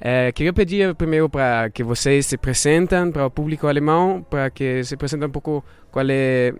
É, queria pedir primeiro para que vocês se apresentem para o público alemão, para que se apresentem um pouco qual é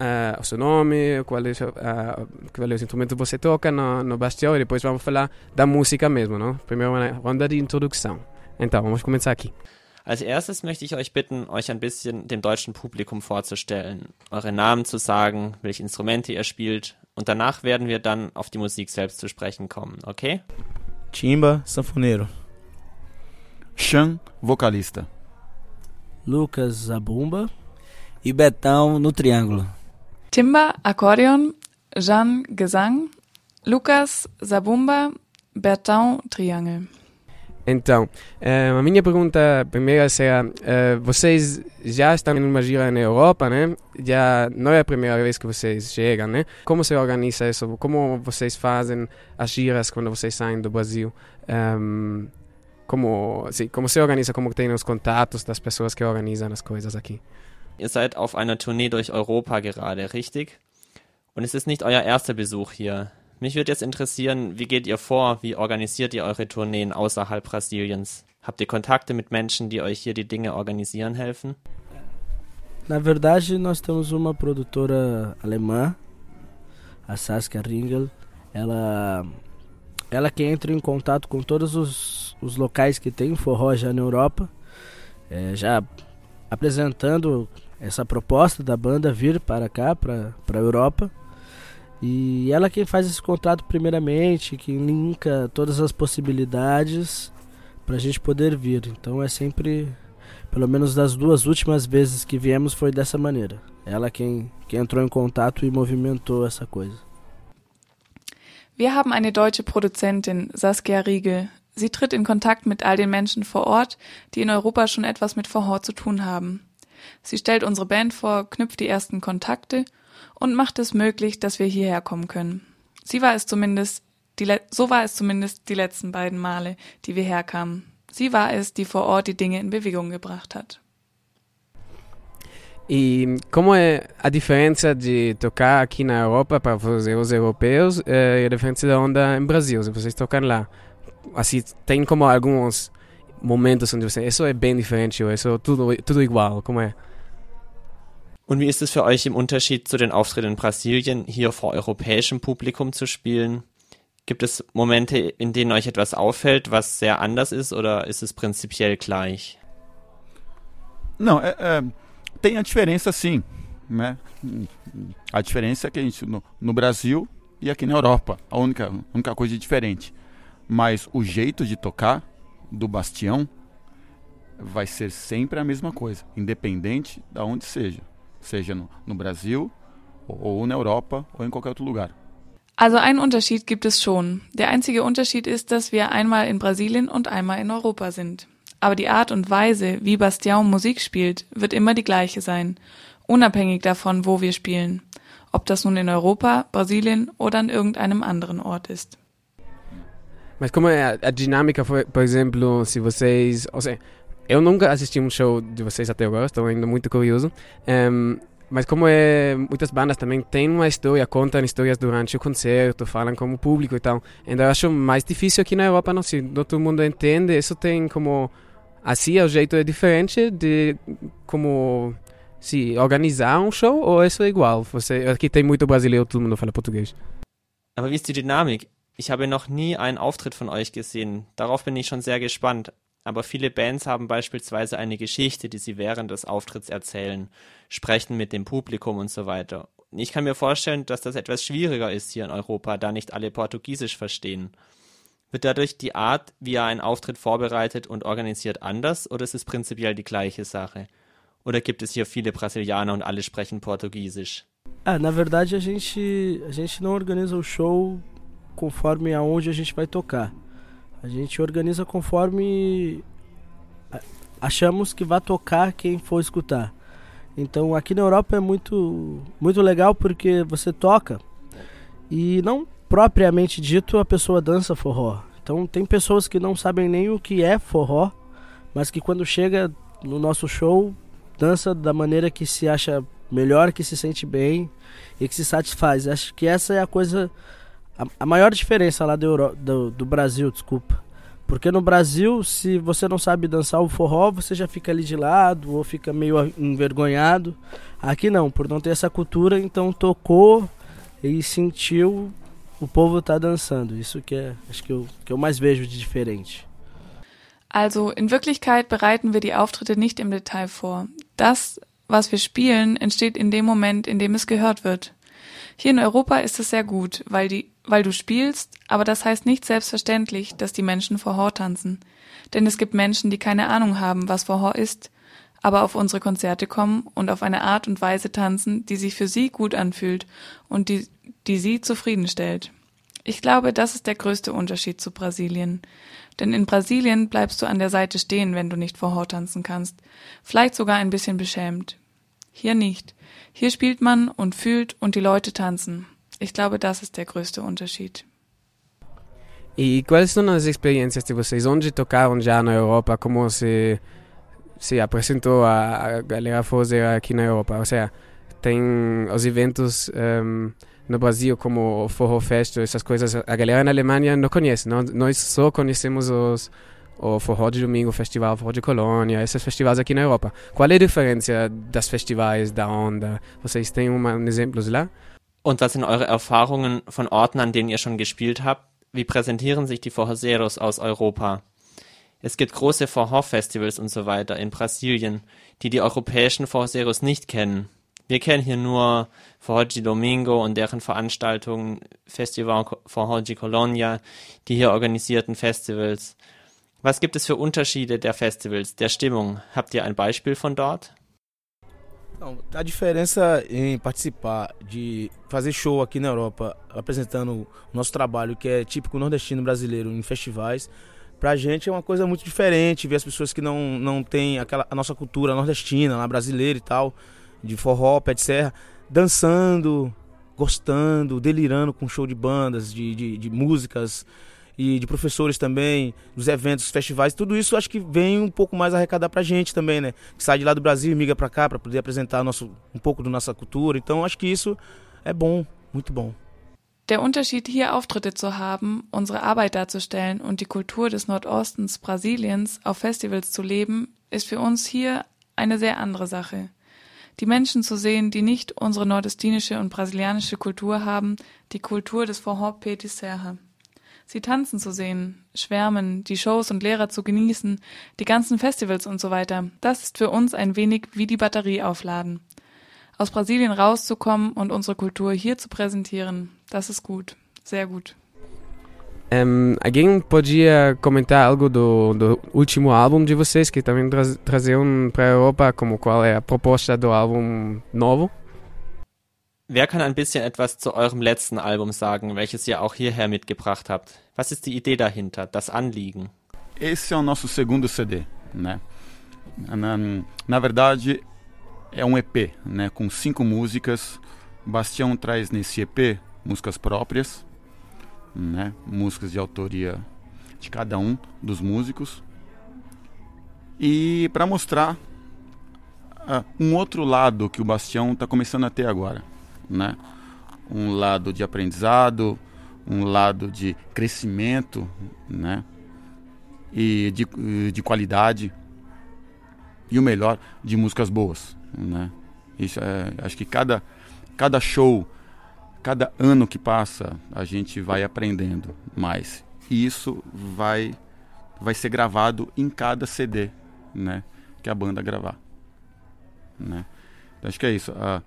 uh, o seu nome, qual é, uh, qual é os instrumentos que você toca no, no Bastião e depois vamos falar da música mesmo, não? Primeiro uma ronda de introdução. Então, vamos começar aqui. Als erstes möchte ich euch bitten, euch ein bisschen dem deutschen Publikum vorzustellen, eure Namen zu sagen, welche Instrumente ihr spielt und danach werden wir dann auf die Musik selbst zu sprechen kommen, okay? Timba, sanfoneiro. Chan, vocalista. Lucas Zabumba e Betão no triângulo. Timba, Akkordeon, Jean, Gesang, Lucas, Zabumba, Bertão, Triângulo. Então, eh, a minha pergunta primeira será: eh, vocês já estão numa gira na Europa, né? Já não é a primeira vez que vocês chegam, né? Como se organiza isso? Como vocês fazem as giras quando vocês saem do Brasil? Um, como, sim, como se organiza? Como tem os contatos das pessoas que organizam as coisas aqui? Ihr seid auf einer Tournee durch Europa gerade, richtig? Und es ist nicht euer erster Besuch hier. Mich würde jetzt interessieren, wie geht ihr vor? Wie organisiert ihr eure Tourneen außerhalb Brasiliens? Habt ihr Kontakte mit Menschen, die euch hier die Dinge organisieren helfen? Na verdade, nós temos uma produtora alemã, a Saskia Ringel. Ela, ela que entra em contato com todos os, os locais que tem forró já na Europa, é, já apresentando essa proposta da banda vir para cá, para a Europa. E ela quem faz esse contrato primeiramente, que linka todas as possibilidades para a gente poder vir. Então é sempre, pelo menos das duas últimas vezes que viemos foi dessa maneira. Ela quem, quem entrou em contato e movimentou essa coisa. Wir haben eine deutsche Produzentin, Saskia Riegel. Sie tritt in Kontakt mit all den Menschen vor Ort, die in Europa schon etwas mit Verhor zu tun haben. Sie stellt unsere Band vor, knüpft die ersten Kontakte und macht es möglich, dass wir hierher kommen können. Sie war es zumindest, die, so war es zumindest die letzten beiden Male, die wir herkamen. Sie war es, die vor Ort die Dinge in Bewegung gebracht hat. E como é a diferença de tocar aqui na Europa para os europeus eh, e a diferença da onda em Brasil, se vocês tocam lá? Assim, tem como alguns momentos onde você, isso é bem diferente ou isso é tudo, tudo igual, como é? Und wie ist es für euch im Unterschied zu den Auftritten in Brasilien, hier vor europäischem Publikum zu spielen? Gibt es Momente, in denen euch etwas auffällt, was sehr anders ist, oder ist es prinzipiell gleich? Não, é, é, tem a diferença sim, né? A diferença é que a gente no, no Brasil e aqui na Europa, a única, única coisa diferente. Mas o jeito de tocar do Bastião vai ser sempre a mesma coisa, independente de onde seja. seja no, no Brasil ou na Europa ou em qualquer outro lugar. Also einen Unterschied gibt es schon. Der einzige Unterschied ist, dass wir einmal in Brasilien und einmal in Europa sind. Aber die Art und Weise, wie Bastian Musik spielt, wird immer die gleiche sein, unabhängig davon, wo wir spielen. Ob das nun in Europa, Brasilien oder an irgendeinem anderen Ort ist. Mas como é a, a dinâmica, por, por exemplo, se vocês, ou seja, Eu nunca assisti um show de vocês até agora, estou ainda muito curioso. Um, mas como é, muitas bandas também têm uma história, contam histórias durante o concerto, falam com o público e tal. Então eu acho mais difícil aqui na Europa, não se todo mundo entende, isso tem como assim o jeito é diferente de como se organizar um show ou isso é igual? Você aqui tem muito brasileiro, todo mundo fala português. Aber wie ist die Dynamik? Ich habe noch nie einen Auftritt von euch gesehen. Darauf bin ich schon sehr gespannt. aber viele Bands haben beispielsweise eine Geschichte, die sie während des Auftritts erzählen, sprechen mit dem Publikum und so weiter. Ich kann mir vorstellen, dass das etwas schwieriger ist hier in Europa, da nicht alle Portugiesisch verstehen. Wird dadurch die Art, wie er einen Auftritt vorbereitet und organisiert, anders oder ist es prinzipiell die gleiche Sache? Oder gibt es hier viele Brasilianer und alle sprechen Portugiesisch? Ah, na verdade a gente, a gente não organiza o show conforme aonde a gente vai tocar. A gente organiza conforme achamos que vai tocar quem for escutar. Então aqui na Europa é muito muito legal porque você toca e não propriamente dito a pessoa dança forró. Então tem pessoas que não sabem nem o que é forró, mas que quando chega no nosso show dança da maneira que se acha melhor, que se sente bem e que se satisfaz. Acho que essa é a coisa a, a maior diferença lá do, Euro, do, do Brasil, desculpa, Porque no Brasil, se você não sabe dançar o forró, você já fica ali de lado ou fica meio envergonhado. Aqui não, por não ter essa cultura, então tocou e sentiu o povo tá dançando. Isso que é, acho que eu, que eu mais vejo de diferente. Also in Wirklichkeit bereiten wir die Auftritte nicht im Detail vor. Das, was wir spielen, entsteht in dem Moment, in dem es gehört wird. Hier in Europa ist es sehr gut, weil die, weil du spielst, aber das heißt nicht selbstverständlich, dass die Menschen Vorhor tanzen. Denn es gibt Menschen, die keine Ahnung haben, was Vorhor ist, aber auf unsere Konzerte kommen und auf eine Art und Weise tanzen, die sich für sie gut anfühlt und die, die sie zufriedenstellt. Ich glaube, das ist der größte Unterschied zu Brasilien. Denn in Brasilien bleibst du an der Seite stehen, wenn du nicht Vorhor tanzen kannst. Vielleicht sogar ein bisschen beschämt. Hier nicht. Hier spielt man und fühlt und die Leute tanzen. Ich glaube, das ist der größte Unterschied. E quais sono as experiências de vocês? Onde tocaram já na Europa? Como se, se apresentou a, a galera forrozeira aqui na Europa? Ou seja, tem os eventos um, no Brasil como Forró Fest, essas coisas. A galera na Alemanha não conhece. Não, nós só conhecemos os o Forró de Domingo, o Festival Forró de Colônia, esses festivais aqui na Europa. Qual é a diferença das festivais da Onda? Vocês têm um exemplos lá? Und was sind eure Erfahrungen von Orten, an denen ihr schon gespielt habt? Wie präsentieren sich die Forroseros aus Europa? Es gibt große Forró-Festivals und so weiter in Brasilien, die die europäischen Forroseros nicht kennen. Wir kennen hier nur de Domingo und deren Veranstaltungen, Festival de Colonia, die hier organisierten Festivals. Was gibt es für Unterschiede der Festivals, der Stimmung? Habt ihr ein Beispiel von dort? A diferença em participar de fazer show aqui na Europa, apresentando o nosso trabalho que é típico nordestino brasileiro em festivais, pra gente é uma coisa muito diferente, ver as pessoas que não, não têm aquela, a nossa cultura nordestina, lá brasileira e tal, de forró, pé de serra, dançando, gostando, delirando com show de bandas, de, de, de músicas, e de professores também, dos eventos, festivais, tudo isso acho que vem um pouco mais arrecadar pra gente também, né? Que sai de lá do Brasil e migra pra cá para poder apresentar nosso, um pouco da nossa cultura. Então acho que isso é bom, muito bom. Der Unterschied, hier Auftritte zu haben, unsere Arbeit darzustellen und die Kultur des Nordostens Brasiliens auf Festivals zu leben, ist für uns hier eine sehr andere Sache. Die Menschen zu sehen, die nicht unsere nordestinische und brasilianische Kultur haben, die Kultur des Forró Petit Serra sie tanzen zu sehen, schwärmen, die Shows und Lehrer zu genießen, die ganzen Festivals und so weiter, das ist für uns ein wenig wie die Batterie aufladen. Aus Brasilien rauszukommen und unsere Kultur hier zu präsentieren, das ist gut, sehr gut. Um, alguém podia comentar algo do, do, último álbum de vocês que também tra traziam para a Europa, como qual é a proposta do álbum novo? Wer kann ein bisschen etwas zu eurem letzten Album sagen, welches ihr auch hierher mitgebracht habt? Was ist die Idee dahinter, das Anliegen? Esse é o nosso segundo CD, né? Na, na verdade, é um EP, né? Com cinco músicas. Bastião traz nesse EP músicas próprias, né? Músicas de autoria de cada um dos músicos. E para mostrar uh, um outro lado que o Bastião está começando a ter agora né? Um lado de aprendizado, um lado de crescimento, né? E de, de qualidade e o melhor de músicas boas, né? Isso é, acho que cada cada show, cada ano que passa, a gente vai aprendendo mais. E isso vai vai ser gravado em cada CD, né? Que a banda gravar, né? Então, acho que é isso. A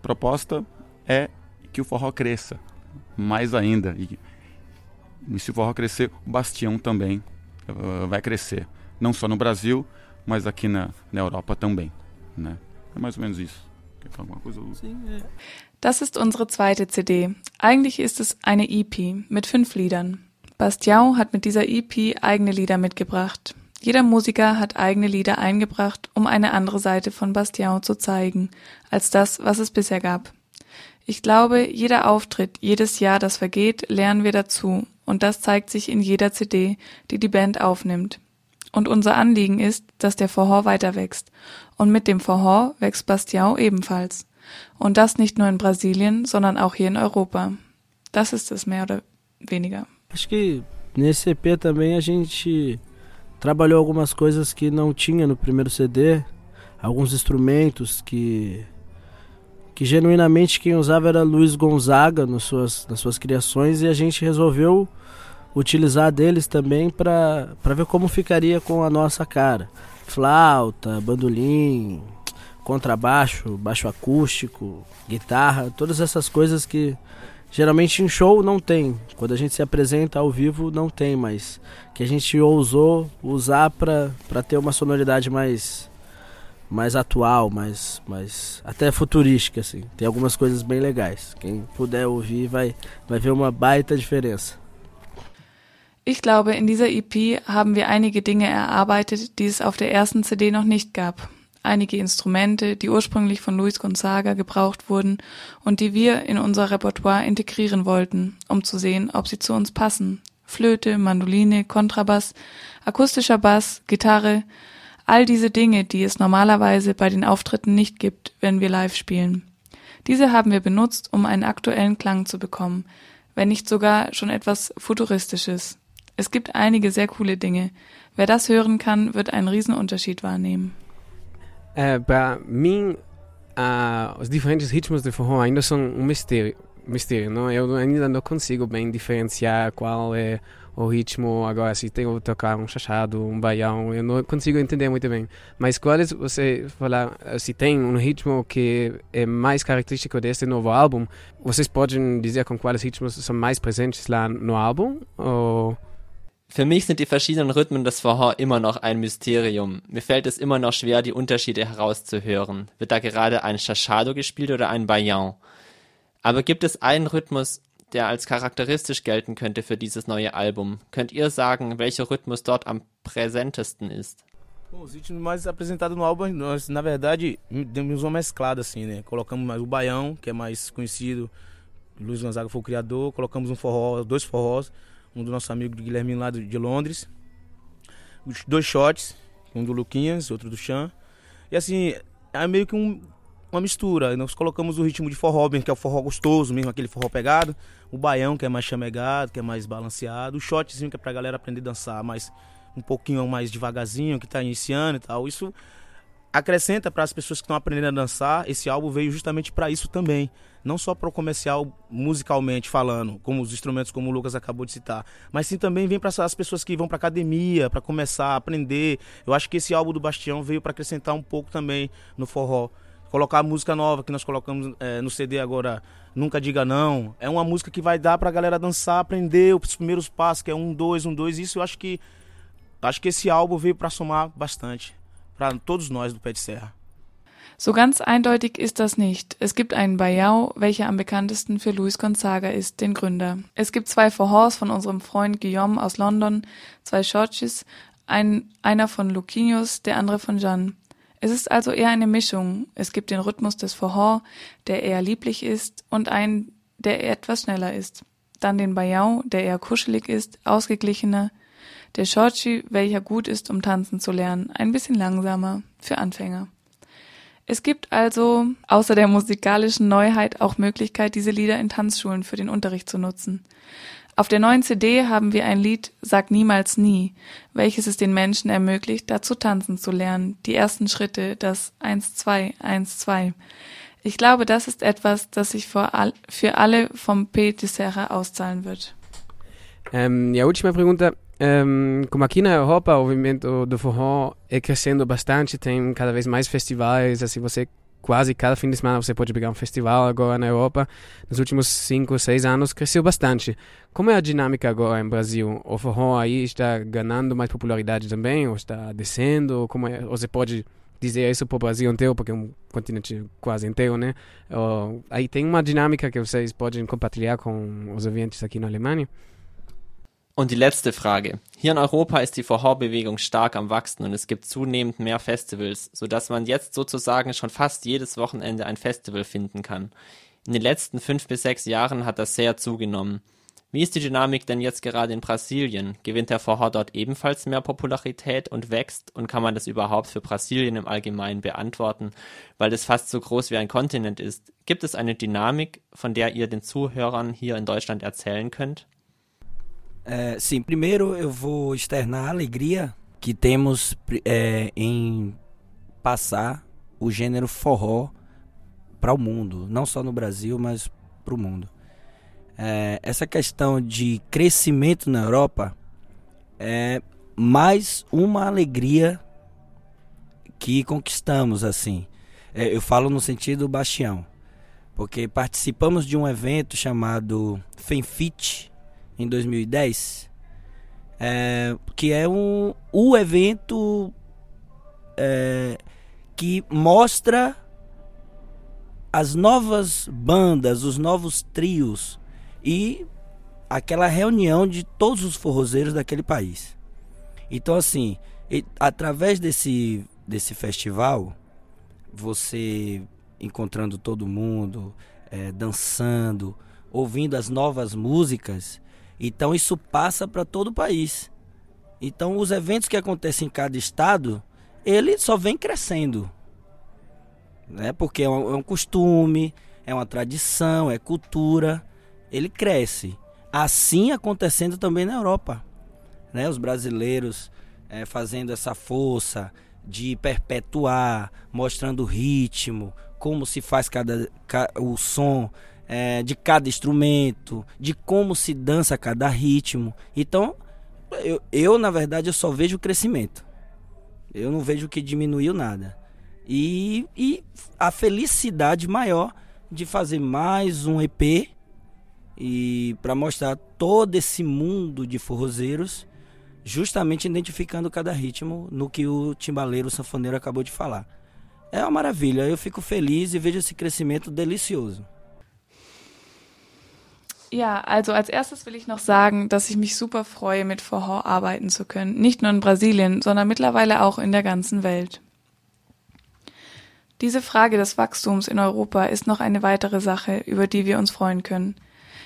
proposta é que o forró cresça mais ainda. E, e se o forró crescer, o Bastião também uh, vai crescer. Não só no Brasil, mas aqui na, na Europa também. Né? É mais ou menos isso. Das ist unsere zweite CD. Eigentlich ist es eine EP mit fünf Liedern. Bastião hat mit dieser EP eigene Lieder mitgebracht. Jeder Musiker hat eigene Lieder eingebracht, um eine andere Seite von Bastião zu zeigen, als das, was es bisher gab. Ich glaube, jeder Auftritt, jedes Jahr, das vergeht, lernen wir dazu, und das zeigt sich in jeder CD, die die Band aufnimmt. Und unser Anliegen ist, dass der Vorhor weiter wächst. Und mit dem Vorhor wächst Bastião ebenfalls. Und das nicht nur in Brasilien, sondern auch hier in Europa. Das ist es mehr oder weniger. Acho que nesse EP também a gente trabalhou algumas coisas que não tinha no primeiro CD, alguns instrumentos que que genuinamente quem usava era Luiz Gonzaga nas suas, nas suas criações e a gente resolveu utilizar deles também para ver como ficaria com a nossa cara. Flauta, bandolim, contrabaixo, baixo acústico, guitarra, todas essas coisas que geralmente em show não tem. Quando a gente se apresenta ao vivo não tem, mas que a gente ousou usar para ter uma sonoridade mais mais atual, mais, mais até futurística assim. Tem algumas coisas bem legais. Quem puder ouvir vai vai ver uma baita diferença. Ich glaube, in dieser EP haben wir einige Dinge erarbeitet, die es auf der ersten CD noch nicht gab. Einige Instrumente, die ursprünglich von Luis Gonzaga gebraucht wurden und die wir in unser Repertoire integrieren wollten, um zu sehen, ob sie zu uns passen. Flöte, Mandoline, Kontrabass, akustischer Bass, Gitarre, all diese Dinge, die es normalerweise bei den Auftritten nicht gibt, wenn wir live spielen. Diese haben wir benutzt, um einen aktuellen Klang zu bekommen, wenn nicht sogar schon etwas Futuristisches. Es gibt einige sehr coole Dinge. Wer das hören kann, wird einen Riesenunterschied wahrnehmen. É, para mim, os diferentes ritmos de forró ainda são um mistério, mistério não? Eu ainda não consigo bem diferenciar qual é o ritmo agora se tenho que tocar um chachado, um baião, eu não consigo entender muito bem. Mas quais você falar se tem um ritmo que é mais característico desse novo álbum? Vocês podem dizer com quais ritmos são mais presentes lá no álbum? Ou Für mich sind die verschiedenen Rhythmen des Verhör immer noch ein Mysterium. Mir fällt es immer noch schwer, die Unterschiede herauszuhören. Wird da gerade ein Chachado gespielt oder ein Bayan? Aber gibt es einen Rhythmus, der als charakteristisch gelten könnte für dieses neue Album? Könnt ihr sagen, welcher Rhythmus dort am präsentesten ist? Bom, os ritmos mais apresentados no álbum, nós, na verdade, demos uma mesclada assim, né? Colocamos mais o baião, que é mais conhecido. Luiz Gonzaga foi o criador. Colocamos um forró, dois forrós um do nosso amigo Guilherme lá de Londres. Os dois shots, um do Luquinhas, outro do Chan. E assim, é meio que um, uma mistura. Nós colocamos o ritmo de forró, que é o forró gostoso mesmo, aquele forró pegado. O baião, que é mais chamegado, que é mais balanceado. O shotzinho, que é pra galera aprender a dançar mais um pouquinho mais devagarzinho, que tá iniciando e tal. Isso acrescenta para as pessoas que estão aprendendo a dançar. Esse álbum veio justamente para isso também não só para o comercial musicalmente falando, como os instrumentos como o Lucas acabou de citar, mas sim também vem para as pessoas que vão para academia, para começar a aprender. Eu acho que esse álbum do Bastião veio para acrescentar um pouco também no forró. Colocar a música nova que nós colocamos é, no CD agora, Nunca Diga Não, é uma música que vai dar para a galera dançar, aprender os primeiros passos, que é um, dois, um, dois. Isso eu acho que acho que esse álbum veio para somar bastante para todos nós do Pé de Serra. So ganz eindeutig ist das nicht. Es gibt einen Bayao, welcher am bekanntesten für Luis Gonzaga ist, den Gründer. Es gibt zwei Forhors von unserem Freund Guillaume aus London, zwei Chorchis, ein, einer von Luquinhos, der andere von Jeanne. Es ist also eher eine Mischung. Es gibt den Rhythmus des Forhor, der eher lieblich ist, und einen, der etwas schneller ist. Dann den Bayao, der eher kuschelig ist, ausgeglichener. Der Shorchi, welcher gut ist, um tanzen zu lernen, ein bisschen langsamer, für Anfänger. Es gibt also außer der musikalischen Neuheit auch Möglichkeit, diese Lieder in Tanzschulen für den Unterricht zu nutzen. Auf der neuen CD haben wir ein Lied Sag niemals nie, welches es den Menschen ermöglicht, dazu tanzen zu lernen, die ersten Schritte, das 1, 2, 1, 2. Ich glaube, das ist etwas, das sich all, für alle vom P. de Serra auszahlen wird. Um, e a última pergunta Um, como aqui na Europa o movimento do forró é crescendo bastante, tem cada vez mais festivais, assim, você quase cada fim de semana você pode pegar um festival agora na Europa. Nos últimos cinco, seis anos cresceu bastante. Como é a dinâmica agora em Brasil? O forró aí está ganhando mais popularidade também ou está descendo? Como é? Você pode dizer isso para o Brasil inteiro, porque é um continente quase inteiro, né? Ou, aí tem uma dinâmica que vocês podem compartilhar com os ouvintes aqui na Alemanha? Und die letzte Frage. Hier in Europa ist die Vorhorbewegung stark am Wachsen und es gibt zunehmend mehr Festivals, sodass man jetzt sozusagen schon fast jedes Wochenende ein Festival finden kann. In den letzten fünf bis sechs Jahren hat das sehr zugenommen. Wie ist die Dynamik denn jetzt gerade in Brasilien? Gewinnt der Vorhor dort ebenfalls mehr Popularität und wächst? Und kann man das überhaupt für Brasilien im Allgemeinen beantworten, weil es fast so groß wie ein Kontinent ist? Gibt es eine Dynamik, von der ihr den Zuhörern hier in Deutschland erzählen könnt? É, sim, primeiro eu vou externar a alegria que temos é, em passar o gênero forró para o mundo, não só no Brasil, mas para o mundo. É, essa questão de crescimento na Europa é mais uma alegria que conquistamos assim. É, eu falo no sentido bastião, porque participamos de um evento chamado FENFIT em 2010, é, que é um, o evento é, que mostra as novas bandas, os novos trios e aquela reunião de todos os forrozeiros daquele país. Então, assim, através desse, desse festival, você encontrando todo mundo, é, dançando, ouvindo as novas músicas, então isso passa para todo o país. Então, os eventos que acontecem em cada estado, ele só vem crescendo. Né? Porque é um, é um costume, é uma tradição, é cultura. Ele cresce. Assim acontecendo também na Europa né? Os brasileiros é, fazendo essa força de perpetuar, mostrando o ritmo, como se faz cada, o som é, de cada instrumento, de como se dança cada ritmo. Então, eu, eu na verdade eu só vejo o crescimento. Eu não vejo que diminuiu nada. E, e a felicidade maior de fazer mais um EP e para mostrar todo esse mundo de forrozeiros justamente identificando cada ritmo no que o timbaleiro o sanfoneiro acabou de falar. É uma maravilha, eu fico feliz e vejo esse crescimento delicioso. Ja, also als erstes will ich noch sagen, dass ich mich super freue, mit Forró arbeiten zu können. Nicht nur in Brasilien, sondern mittlerweile auch in der ganzen Welt. Diese Frage des Wachstums in Europa ist noch eine weitere Sache, über die wir uns freuen können.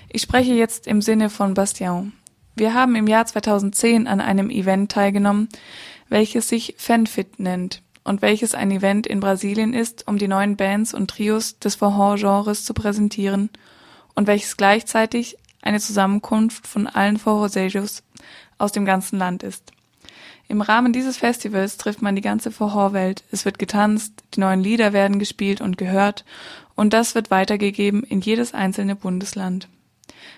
Ich spreche jetzt im Sinne von Bastian. Wir haben im Jahr 2010 an einem Event teilgenommen, welches sich Fanfit nennt und welches ein Event in Brasilien ist, um die neuen Bands und Trios des Forró-Genres zu präsentieren und welches gleichzeitig eine Zusammenkunft von allen Forrosejos aus dem ganzen Land ist. Im Rahmen dieses Festivals trifft man die ganze Forró-Welt. Es wird getanzt, die neuen Lieder werden gespielt und gehört und das wird weitergegeben in jedes einzelne Bundesland.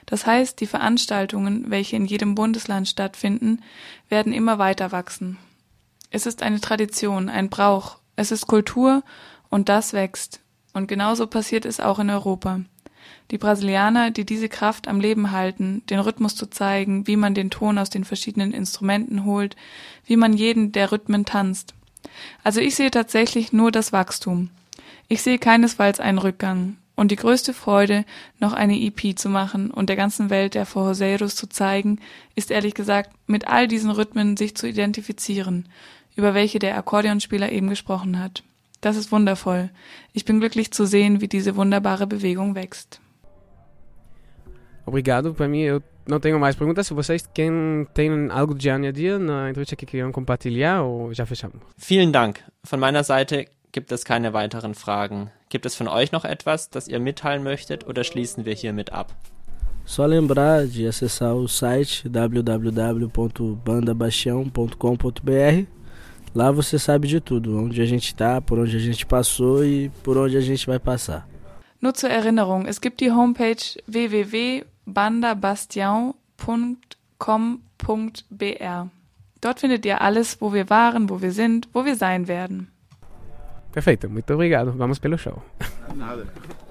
Das heißt, die Veranstaltungen, welche in jedem Bundesland stattfinden, werden immer weiter wachsen. Es ist eine Tradition, ein Brauch, es ist Kultur und das wächst. Und genauso passiert es auch in Europa. Die Brasilianer, die diese Kraft am Leben halten, den Rhythmus zu zeigen, wie man den Ton aus den verschiedenen Instrumenten holt, wie man jeden der Rhythmen tanzt. Also ich sehe tatsächlich nur das Wachstum. Ich sehe keinesfalls einen Rückgang und die größte Freude, noch eine EP zu machen und der ganzen Welt der Forrozeiros zu zeigen, ist ehrlich gesagt, mit all diesen Rhythmen sich zu identifizieren, über welche der Akkordeonspieler eben gesprochen hat. Das ist wundervoll. Ich bin glücklich zu sehen, wie diese wunderbare Bewegung wächst. Obrigado. Para mim, eu não tenho mais perguntas. Se vocês quem têm algo de añadir na entrevista que queriam compartilhar ou já fechamos? Vielen Dank. Von meiner Seite gibt es keine weiteren Fragen. Gibt es von euch noch etwas, das ihr mitteilen möchtet oder schließen wir hiermit ab? Só lembrar de acessar o site www.bandabastião.com.br. Lá você sabe de tudo, onde a gente está, por onde a gente passou e por onde a gente vai passar. Nur zur Erinnerung, es gibt die Homepage www.bandabastião.com.br. Dort findet ihr alles, wo wir waren, wo wir sind, wo wir sein werden. Perfeito, muito obrigado. Vamos pelo show. Nada.